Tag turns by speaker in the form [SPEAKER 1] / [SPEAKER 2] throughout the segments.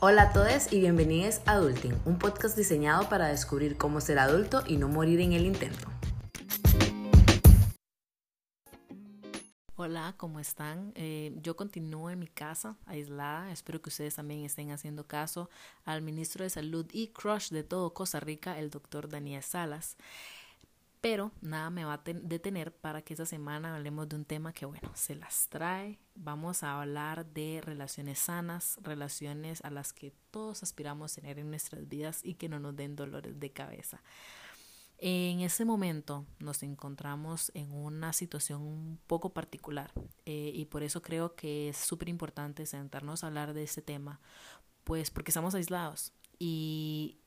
[SPEAKER 1] Hola a todos y bienvenidos a Adulting, un podcast diseñado para descubrir cómo ser adulto y no morir en el intento. Hola, ¿cómo están? Eh, yo continúo en mi casa, aislada. Espero que ustedes también estén haciendo caso al ministro de Salud y crush de todo Costa Rica, el doctor Daniel Salas. Pero nada me va a detener para que esta semana hablemos de un tema que, bueno, se las trae. Vamos a hablar de relaciones sanas, relaciones a las que todos aspiramos tener en nuestras vidas y que no nos den dolores de cabeza. En ese momento nos encontramos en una situación un poco particular eh, y por eso creo que es súper importante sentarnos a hablar de ese tema, pues porque estamos aislados y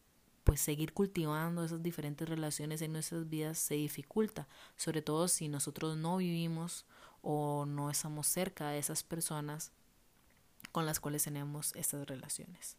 [SPEAKER 1] pues seguir cultivando esas diferentes relaciones en nuestras vidas se dificulta, sobre todo si nosotros no vivimos o no estamos cerca de esas personas con las cuales tenemos estas relaciones.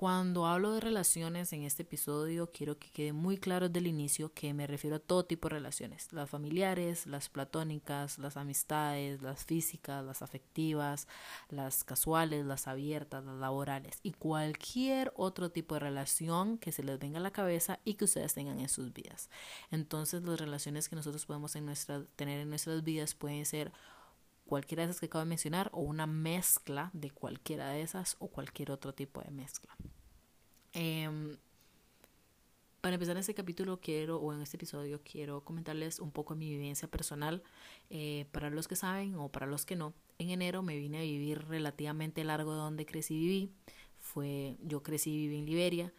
[SPEAKER 1] Cuando hablo de relaciones en este episodio, quiero que quede muy claro desde el inicio que me refiero a todo tipo de relaciones, las familiares, las platónicas, las amistades, las físicas, las afectivas, las casuales, las abiertas, las laborales y cualquier otro tipo de relación que se les venga a la cabeza y que ustedes tengan en sus vidas. Entonces, las relaciones que nosotros podemos tener en nuestras vidas pueden ser cualquiera de esas que acabo de mencionar o una mezcla de cualquiera de esas o cualquier otro tipo de mezcla. Em, para empezar este capítulo quiero, o en este episodio, quiero comentarles un poco mi vivencia personal. Eh, para los que saben o para los que no, en enero me vine a vivir relativamente largo de donde crecí y viví. Fue, yo crecí y viví en Liberia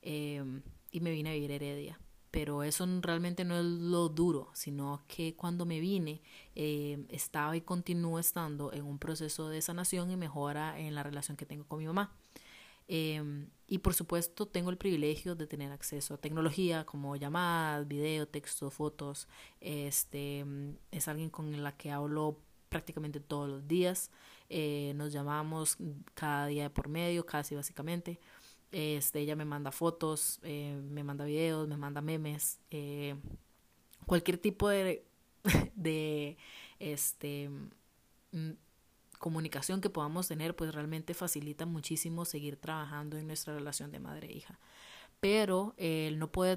[SPEAKER 1] em, y me vine a vivir Heredia pero eso realmente no es lo duro, sino que cuando me vine eh, estaba y continúo estando en un proceso de sanación y mejora en la relación que tengo con mi mamá. Em, y por supuesto tengo el privilegio de tener acceso a tecnología como llamadas, video, texto, fotos. Este es alguien con la que hablo prácticamente todos los días. Eh, nos llamamos cada día por medio, casi básicamente. Este, ella me manda fotos, eh, me manda videos, me manda memes, eh, cualquier tipo de, de este, mm, comunicación que podamos tener, pues realmente facilita muchísimo seguir trabajando en nuestra relación de madre e. Pero él no puede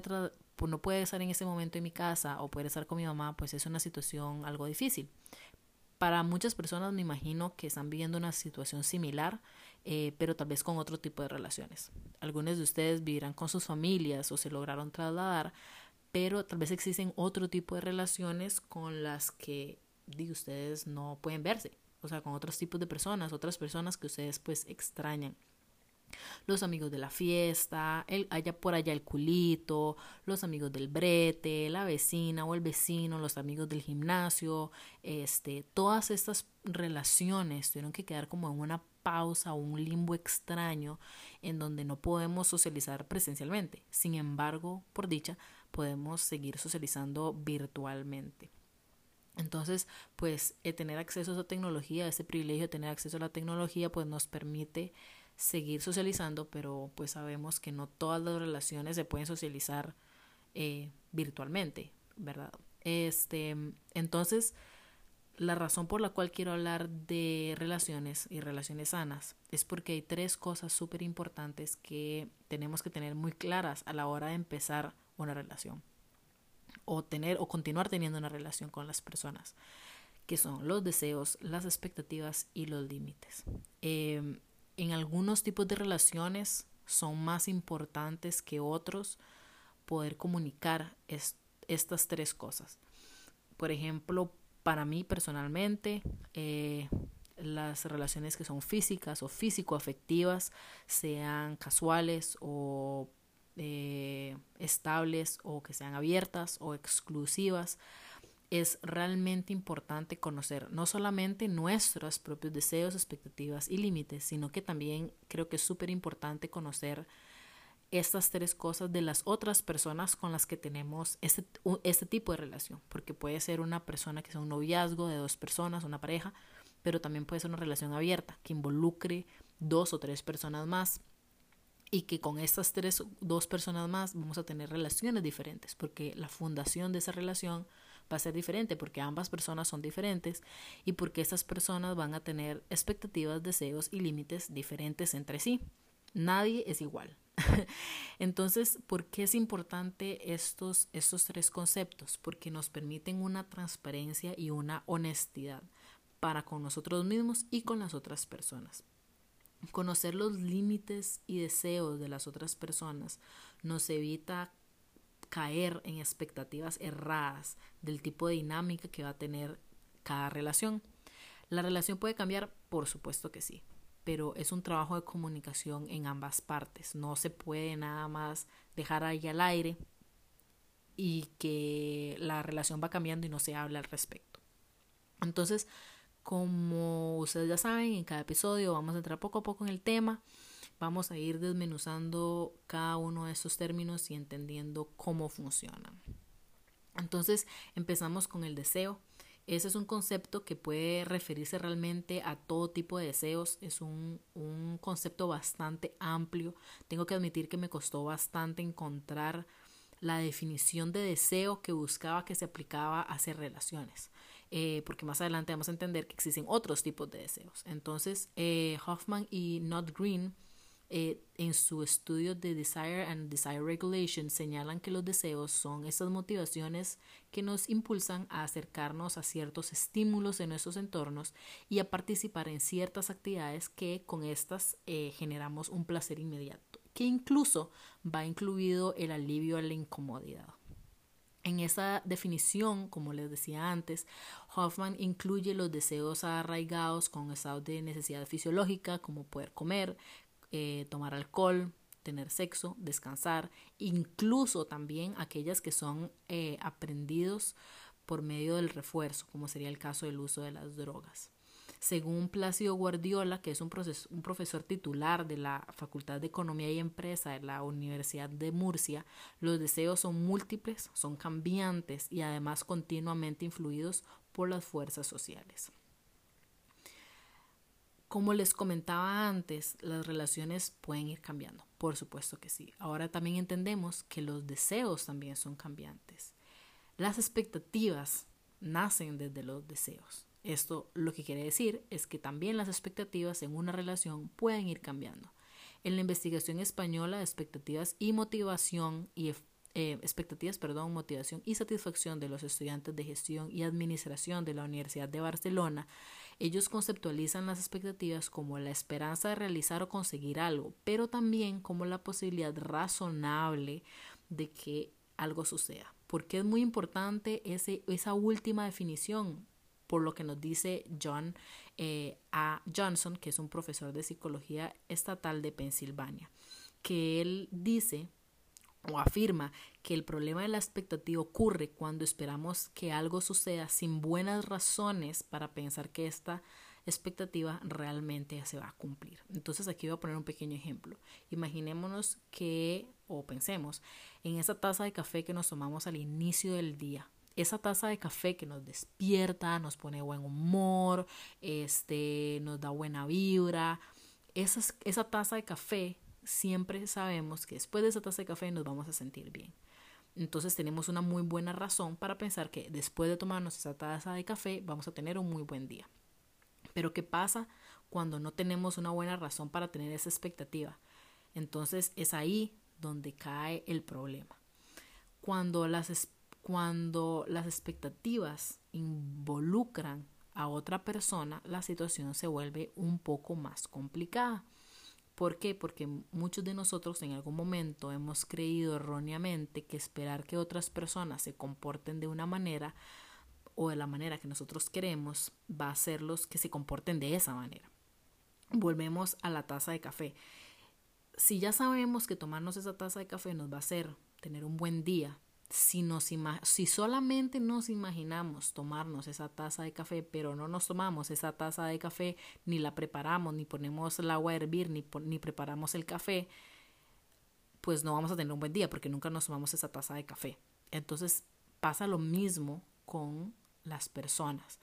[SPEAKER 1] no puede estar en ese momento en mi casa o poder estar con mi mamá, pues es una situación algo difícil. Para muchas personas me imagino que están viviendo una situación similar eh, pero tal vez con otro tipo de relaciones. Algunos de ustedes vivirán con sus familias o se lograron trasladar, pero tal vez existen otro tipo de relaciones con las que digo, ustedes no pueden verse, o sea, con otros tipos de personas, otras personas que ustedes pues extrañan los amigos de la fiesta, el, allá por allá el culito, los amigos del brete, la vecina o el vecino, los amigos del gimnasio, este, todas estas relaciones tuvieron que quedar como en una pausa o un limbo extraño en donde no podemos socializar presencialmente. Sin embargo, por dicha, podemos seguir socializando virtualmente. Entonces, pues eh, tener acceso a esa tecnología, ese privilegio de tener acceso a la tecnología, pues nos permite seguir socializando, pero pues sabemos que no todas las relaciones se pueden socializar eh, virtualmente, ¿verdad? Este, entonces, la razón por la cual quiero hablar de relaciones y relaciones sanas es porque hay tres cosas súper importantes que tenemos que tener muy claras a la hora de empezar una relación o tener o continuar teniendo una relación con las personas que son los deseos, las expectativas y los límites. Em, en algunos tipos de relaciones son más importantes que otros poder comunicar estas tres cosas. Por ejemplo, para mí personalmente, eh, las relaciones que son físicas o físico-afectivas, sean casuales o eh, estables o que sean abiertas o exclusivas, es realmente importante conocer no solamente nuestros propios deseos, expectativas y límites, sino que también creo que es súper importante conocer estas tres cosas de las otras personas con las que tenemos este, este tipo de relación, porque puede ser una persona que sea un noviazgo de dos personas, una pareja, pero también puede ser una relación abierta que involucre dos o tres personas más y que con estas tres, dos personas más vamos a tener relaciones diferentes, porque la fundación de esa relación va a ser diferente porque ambas personas son diferentes y porque estas personas van a tener expectativas, deseos y límites diferentes entre sí. Nadie es igual. Entonces, ¿por qué es importante estos, estos tres conceptos? Porque nos permiten una transparencia y una honestidad para con nosotros mismos y con las otras personas. Conocer los límites y deseos de las otras personas nos evita caer en expectativas erradas del tipo de dinámica que va a tener cada relación. La relación puede cambiar, por supuesto que sí, pero es un trabajo de comunicación en ambas partes. No se puede nada más dejar ahí al aire y que la relación va cambiando y no se habla al respecto. Entonces, como ustedes ya saben, en cada episodio vamos a entrar poco a poco en el tema. Vamos a ir desmenuzando cada uno de esos términos y entendiendo cómo funcionan. Entonces, empezamos con el deseo. Ese es un concepto que puede referirse realmente a todo tipo de deseos. Es un, un concepto bastante amplio. Tengo que admitir que me costó bastante encontrar la definición de deseo que buscaba que se aplicaba a hacer relaciones. Eh, porque más adelante vamos a entender que existen otros tipos de deseos. Entonces, eh, Hoffman y Not Green eh, en su estudio de Desire and Desire Regulation señalan que los deseos son esas motivaciones que nos impulsan a acercarnos a ciertos estímulos en nuestros entornos y a participar en ciertas actividades que con estas generamos un placer inmediato, que incluso va incluido el alivio a la incomodidad. En esa definición, como les decía antes, Hoffman incluye los deseos arraigados con estados de necesidad fisiológica, como poder comer, eh, tomar alcohol, tener sexo, descansar, incluso también aquellas que son eh, aprendidos por medio del refuerzo, como sería el caso del uso de las drogas. Según Plácido Guardiola, que es un, un profesor titular de la Facultad de Economía y Empresa de la Universidad de Murcia, los deseos son múltiples, son cambiantes y además continuamente influidos por las fuerzas sociales. Como les comentaba antes, las relaciones pueden ir cambiando, por supuesto que sí. Ahora también entendemos que los deseos también son cambiantes. Las expectativas nacen desde los deseos. Esto lo que quiere decir es que también las expectativas en una relación pueden ir cambiando. En la investigación española expectativas y motivación y eh, expectativas, perdón, motivación y satisfacción de los estudiantes de gestión y administración de la Universidad de Barcelona, ellos conceptualizan las expectativas como la esperanza de realizar o conseguir algo, pero también como la posibilidad razonable de que algo suceda. Porque es muy importante ese, esa última definición, por lo que nos dice John eh, A. Johnson, que es un profesor de psicología estatal de Pensilvania, que él dice o afirma que el problema de la expectativa ocurre cuando esperamos que algo suceda sin buenas razones para pensar que esta expectativa realmente se va a cumplir. Entonces aquí voy a poner un pequeño ejemplo. Imaginémonos que, o pensemos, en esa taza de café que nos tomamos al inicio del día esa taza de café que nos despierta, nos pone buen humor, este, nos da buena vibra. Esa, esa taza de café, siempre sabemos que después de esa taza de café nos vamos a sentir bien. Entonces tenemos una muy buena razón para pensar que después de tomarnos esa taza de café vamos a tener un muy buen día. Pero ¿qué pasa cuando no tenemos una buena razón para tener esa expectativa? Entonces es ahí donde cae el problema. Cuando las cuando las expectativas involucran a otra persona, la situación se vuelve un poco más complicada. ¿Por qué? Porque muchos de nosotros en algún momento hemos creído erróneamente que esperar que otras personas se comporten de una manera o de la manera que nosotros queremos va a hacerlos que se comporten de esa manera. Volvemos a la taza de café. Si ya sabemos que tomarnos esa taza de café nos va a hacer tener un buen día, si, nos si solamente nos imaginamos tomarnos esa taza de café, pero no nos tomamos esa taza de café, ni la preparamos, ni ponemos el agua a hervir, ni, ni preparamos el café, pues no vamos a tener un buen día porque nunca nos tomamos esa taza de café. Entonces pasa lo mismo con las personas.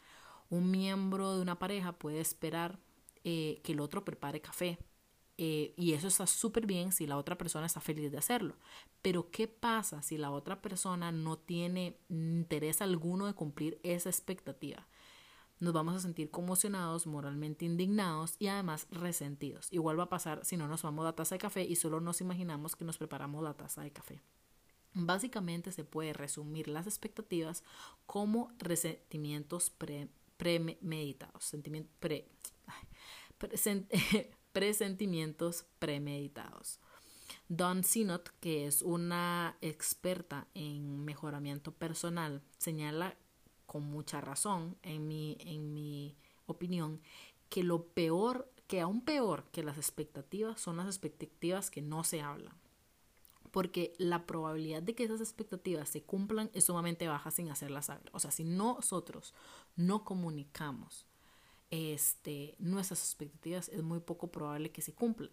[SPEAKER 1] Un miembro de una pareja puede esperar eh, que el otro prepare café, eh, y eso está súper bien si la otra persona está feliz de hacerlo. Pero ¿qué pasa si la otra persona no tiene interés alguno de cumplir esa expectativa? Nos vamos a sentir conmocionados, moralmente indignados y además resentidos. Igual va a pasar si no nos tomamos la taza de café y solo nos imaginamos que nos preparamos la taza de café. Básicamente se puede resumir las expectativas como resentimientos premeditados, pre, presentimientos premeditados. Don Sinot, que es una experta en mejoramiento personal, señala con mucha razón, en mi, en mi opinión, que lo peor, que aún peor que las expectativas son las expectativas que no se hablan. Porque la probabilidad de que esas expectativas se cumplan es sumamente baja sin hacerlas saber. O sea, si nosotros no comunicamos este, nuestras expectativas, es muy poco probable que se cumplan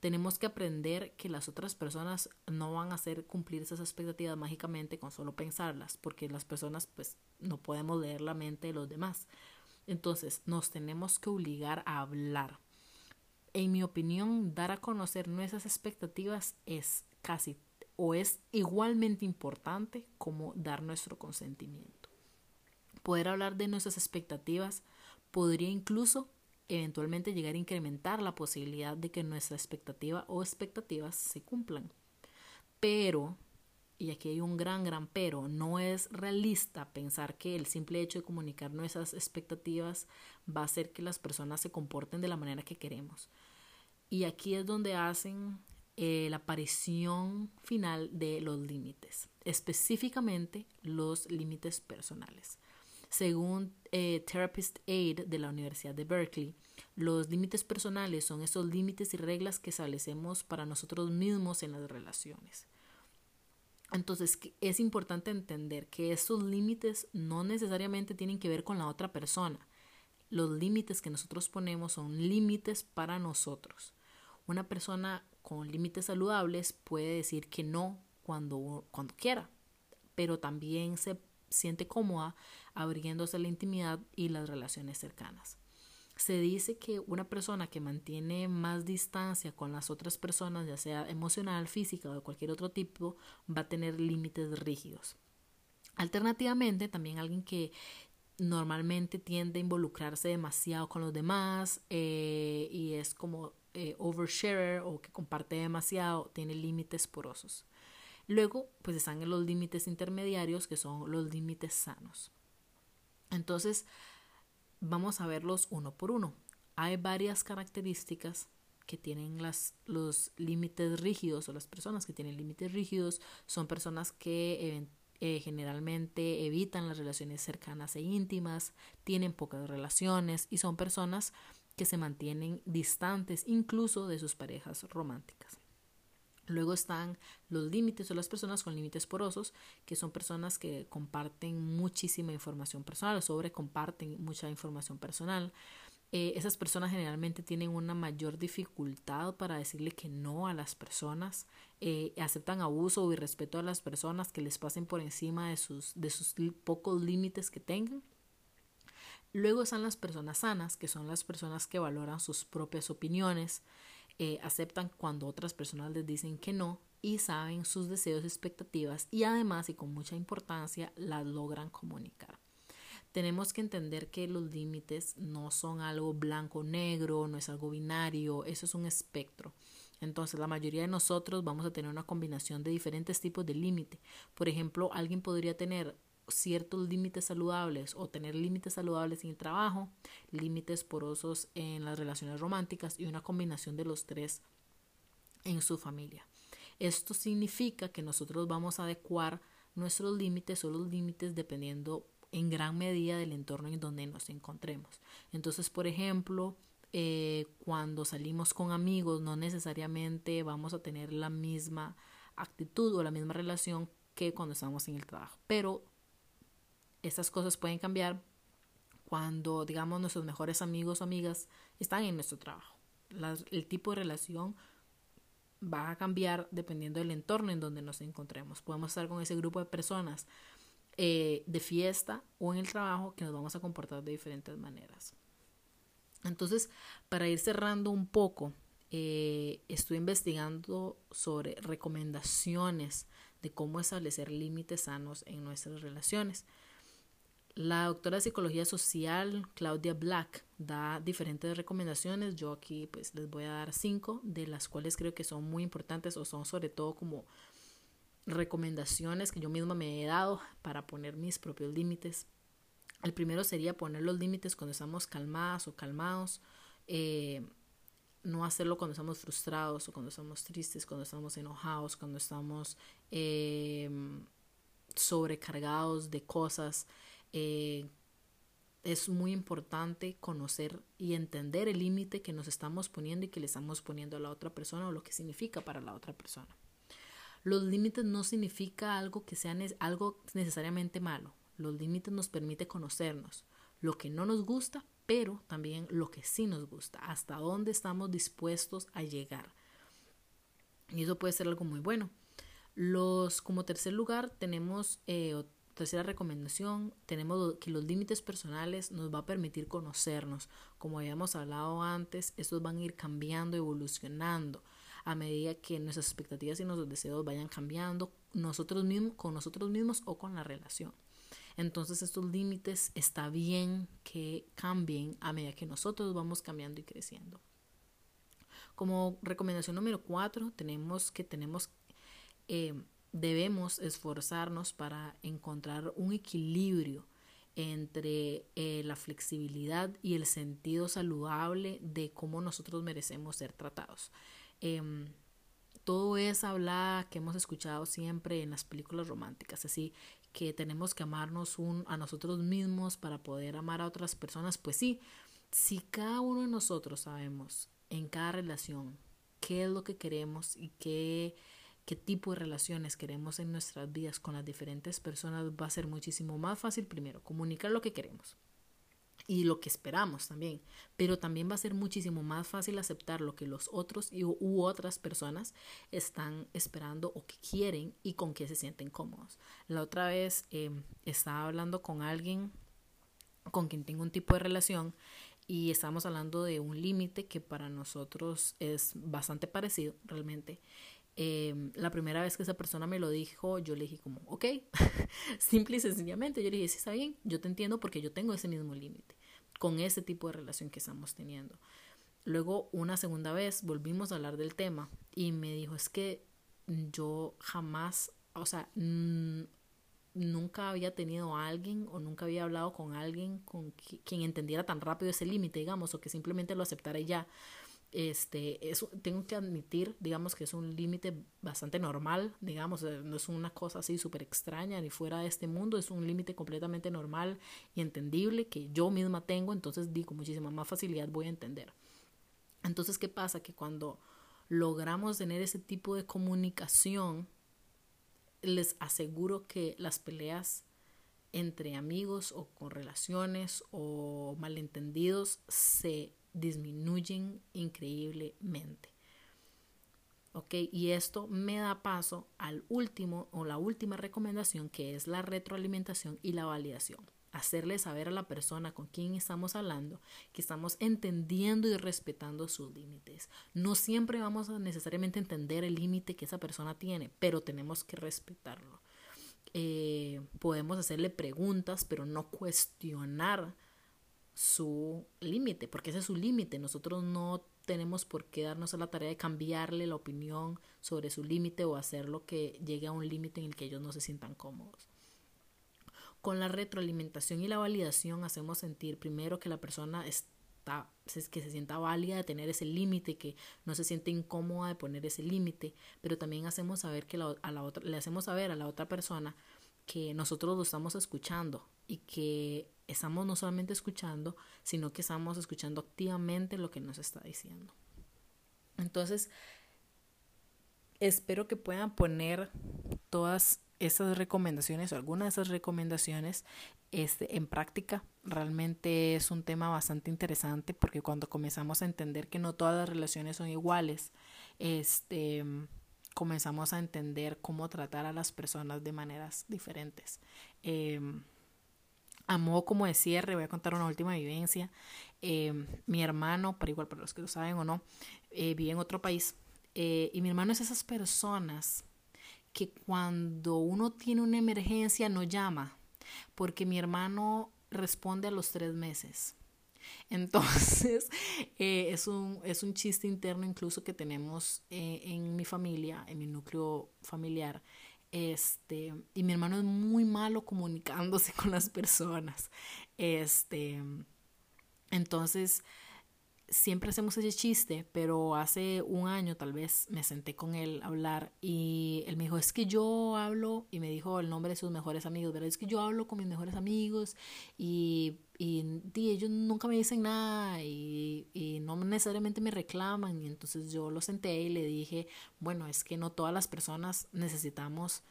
[SPEAKER 1] tenemos que aprender que las otras personas no van a hacer cumplir esas expectativas mágicamente con solo pensarlas, porque las personas pues no podemos leer la mente de los demás. Entonces nos tenemos que obligar a hablar. En mi opinión, dar a conocer nuestras expectativas es casi o es igualmente importante como dar nuestro consentimiento. Poder hablar de nuestras expectativas podría incluso eventualmente llegar a incrementar la posibilidad de que nuestra expectativa o expectativas se cumplan. Pero, y aquí hay un gran, gran pero, no es realista pensar que el simple hecho de comunicar nuestras expectativas va a hacer que las personas se comporten de la manera que queremos. Y aquí es donde hacen eh, la aparición final de los límites, específicamente los límites personales. Según eh, Therapist Aid de la Universidad de Berkeley, los límites personales son esos límites y reglas que establecemos para nosotros mismos en las relaciones. Entonces es importante entender que esos límites no necesariamente tienen que ver con la otra persona. Los límites que nosotros ponemos son límites para nosotros. Una persona con límites saludables puede decir que no cuando, cuando quiera, pero también se siente cómoda abriéndose la intimidad y las relaciones cercanas. Se dice que una persona que mantiene más distancia con las otras personas, ya sea emocional, física o de cualquier otro tipo, va a tener límites rígidos. Alternativamente, también alguien que normalmente tiende a involucrarse demasiado con los demás eh, y es como eh, oversharer o que comparte demasiado, tiene límites porosos. Luego, pues están los límites intermediarios, que son los límites sanos. Entonces, vamos a verlos uno por uno. Hay varias características que tienen las, los límites rígidos o las personas que tienen límites rígidos son personas que eh, generalmente evitan las relaciones cercanas e íntimas, tienen pocas relaciones y son personas que se mantienen distantes incluso de sus parejas románticas. Luego están los límites o las personas con límites porosos, que son personas que comparten muchísima información personal o sobre comparten mucha información personal. Eh, esas personas generalmente tienen una mayor dificultad para decirle que no a las personas, eh, aceptan abuso o irrespeto a las personas que les pasen por encima de sus, de sus pocos límites que tengan. Luego están las personas sanas, que son las personas que valoran sus propias opiniones, eh, aceptan cuando otras personas les dicen que no y saben sus deseos y expectativas y además y con mucha importancia las logran comunicar. Tenemos que entender que los límites no son algo blanco negro, no es algo binario, eso es un espectro. Entonces, la mayoría de nosotros vamos a tener una combinación de diferentes tipos de límite. Por ejemplo, alguien podría tener ciertos límites saludables o tener límites saludables en el trabajo, límites porosos en las relaciones románticas y una combinación de los tres en su familia. Esto significa que nosotros vamos a adecuar nuestros límites o los límites dependiendo en gran medida del entorno en donde nos encontremos. Entonces, por ejemplo, eh, cuando salimos con amigos no necesariamente vamos a tener la misma actitud o la misma relación que cuando estamos en el trabajo, pero estas cosas pueden cambiar cuando, digamos, nuestros mejores amigos o amigas están en nuestro trabajo. el tipo de relación va a cambiar dependiendo del entorno en donde nos encontremos. Podemos estar con ese grupo de personas eh, de fiesta o en el trabajo que nos vamos a comportar de diferentes maneras. Entonces, para ir cerrando un poco, eh, estoy investigando sobre recomendaciones de cómo establecer límites sanos en nuestras relaciones. La doctora de psicología social, Claudia Black, da diferentes recomendaciones. Yo aquí pues les voy a dar cinco, de las cuales creo que son muy importantes o son sobre todo como recomendaciones que yo misma me he dado para poner mis propios límites. El primero sería poner los límites cuando estamos calmadas o calmados. Eh, no hacerlo cuando estamos frustrados o cuando estamos tristes, cuando estamos enojados, cuando estamos eh, sobrecargados de cosas. Eh, es muy importante conocer y entender el límite que nos estamos poniendo y que le estamos poniendo a la otra persona o lo que significa para la otra persona. Los límites no significa algo que sea algo necesariamente malo. Los límites nos permite conocernos, lo que no nos gusta, pero también lo que sí nos gusta, hasta dónde estamos dispuestos a llegar. Y eso puede ser algo muy bueno. Los, como tercer lugar, tenemos eh, tercera recomendación, tenemos que los límites personales nos va a permitir conocernos. Como habíamos hablado antes, estos van a ir cambiando, evolucionando a medida que nuestras expectativas y nuestros deseos vayan cambiando nosotros mismos, con nosotros mismos o con la relación. Entonces estos límites está bien que cambien a medida que nosotros vamos cambiando y creciendo. Como recomendación número cuatro, tenemos que tenemos, eh, debemos esforzarnos para encontrar un equilibrio entre eh, la flexibilidad y el sentido saludable de cómo nosotros merecemos ser tratados. Em, todo es hablar que hemos escuchado siempre en las películas románticas, así que tenemos que amarnos un, a nosotros mismos para poder amar a otras personas, pues sí, si cada uno de nosotros sabemos en cada relación qué es lo que queremos y qué, qué tipo de relaciones queremos en nuestras vidas con las diferentes personas, va a ser muchísimo más fácil primero comunicar lo que queremos y lo que esperamos también, pero también va a ser muchísimo más fácil aceptar lo que los otros u otras personas están esperando o que quieren y con qué se sienten cómodos. La otra vez em, estaba hablando con alguien con quien tengo un tipo de relación y estábamos hablando de un límite que para nosotros es bastante parecido realmente. Em, la primera vez que esa persona me lo dijo, yo le dije como, ok, simple y sencillamente, yo le dije, sí, está bien, yo te entiendo porque yo tengo ese mismo límite con ese tipo de relación que estamos teniendo. Luego, una segunda vez, volvimos a hablar del tema y me dijo, es que yo jamás, o sea, nunca había tenido a alguien o nunca había hablado con alguien con quien entendiera tan rápido ese límite, digamos, o que simplemente lo aceptara y ya este, eso tengo que admitir, digamos que es un límite bastante normal, digamos, eh, no es una cosa así súper extraña ni fuera de este mundo, es un límite completamente normal y entendible que yo misma tengo, entonces digo, muchísima más facilidad voy a entender. Entonces, ¿qué pasa? Que cuando logramos tener ese tipo de comunicación, les aseguro que las peleas entre amigos o con relaciones o malentendidos se disminuyen increíblemente. ¿Ok? Y esto me da paso al último o la última recomendación que es la retroalimentación y la validación. Hacerle saber a la persona con quien estamos hablando que estamos entendiendo y respetando sus límites. No siempre vamos a necesariamente entender el límite que esa persona tiene, pero tenemos que respetarlo. Eh, podemos hacerle preguntas, pero no cuestionar su límite, porque ese es su límite. Nosotros no tenemos por qué darnos a la tarea de cambiarle la opinión sobre su límite o hacer lo que llegue a un límite en el que ellos no se sientan cómodos. Con la retroalimentación y la validación hacemos sentir primero que la persona está que se sienta válida de tener ese límite, que no se siente incómoda de poner ese límite, pero también hacemos saber que a la otra, le hacemos saber a la otra persona que nosotros lo estamos escuchando y que estamos no solamente escuchando, sino que estamos escuchando activamente lo que nos está diciendo. Entonces, espero que puedan poner todas esas recomendaciones o algunas de esas recomendaciones este, en práctica. Realmente es un tema bastante interesante porque cuando comenzamos a entender que no todas las relaciones son iguales, este, comenzamos a entender cómo tratar a las personas de maneras diferentes. Eh, como de cierre, voy a contar una última vivencia. Eh, mi hermano, para igual para los que lo saben o no, eh, vive en otro país. Eh, y mi hermano es esas personas que cuando uno tiene una emergencia no llama, porque mi hermano responde a los tres meses. Entonces, eh, es, un, es un chiste interno incluso que tenemos eh, en mi familia, en mi núcleo familiar. Este, y mi hermano es muy malo comunicándose con las personas. Este, entonces, siempre hacemos ese chiste, pero hace un año tal vez me senté con él a hablar y él me dijo, es que yo hablo, y me dijo el nombre de sus mejores amigos, ¿verdad? Es que yo hablo con mis mejores amigos y, y, ellos nunca me dicen nada y, y, no necesariamente me reclaman. Y entonces yo lo senté y le dije, bueno, es que no todas las personas necesitamos,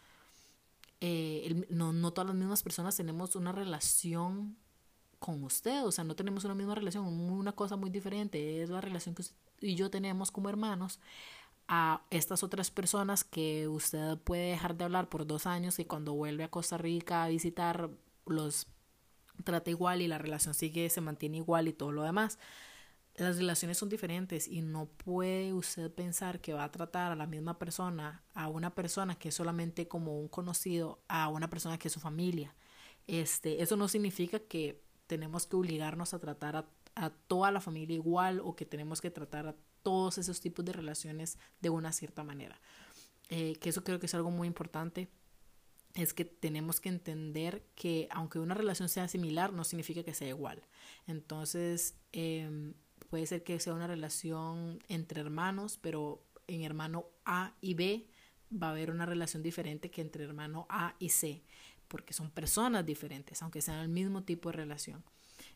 [SPEAKER 1] eh, no, no todas las mismas personas tenemos una relación con usted, o sea, no tenemos una misma relación, una cosa muy diferente es la relación que usted y yo tenemos como hermanos a estas otras personas que usted puede dejar de hablar por dos años y cuando vuelve a Costa Rica a visitar los trata igual y la relación sigue, se mantiene igual y todo lo demás. Las relaciones son diferentes y no puede usted pensar que va a tratar a la misma persona, a una persona que es solamente como un conocido, a una persona que es su familia. Este, eso no significa que tenemos que obligarnos a tratar a, toda la familia igual o que tenemos que tratar a todos esos tipos de relaciones de una cierta manera. Eh, que eso creo que es algo muy importante es que tenemos que entender que aunque una relación sea similar, no significa que sea igual. Entonces, em, puede ser que sea una relación entre hermanos, pero en hermano A y B va a haber una relación diferente que entre hermano A y C porque son personas diferentes, aunque sean el mismo tipo de relación.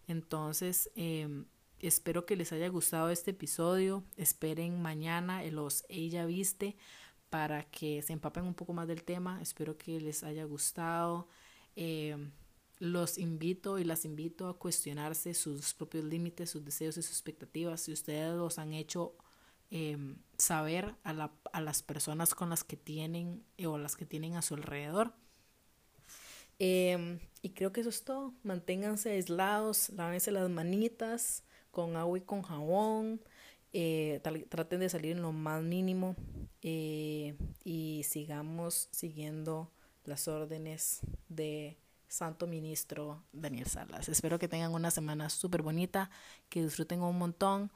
[SPEAKER 1] Entonces, em, espero que les haya gustado este episodio. Esperen mañana los Ella Viste para que se empapen un poco más del tema. Espero que les haya gustado. Em, los invito y las invito a cuestionarse sus propios límites, sus deseos y sus expectativas. Si ustedes los han hecho em, saber a, la, a las personas con las que tienen o las que tienen a su alrededor. Em, y creo que eso es todo. Manténganse aislados, lávense las manitas con agua y con jabón. Eh, traten de salir en lo más mínimo eh, y sigamos siguiendo las órdenes de Santo Ministro Daniel Salas. Espero que tengan una semana súper bonita, que disfruten un montón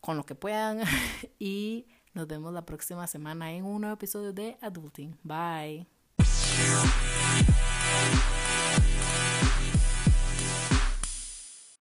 [SPEAKER 1] con lo que puedan y nos vemos la próxima semana en un nuevo episodio de Adulting. Bye. Bye.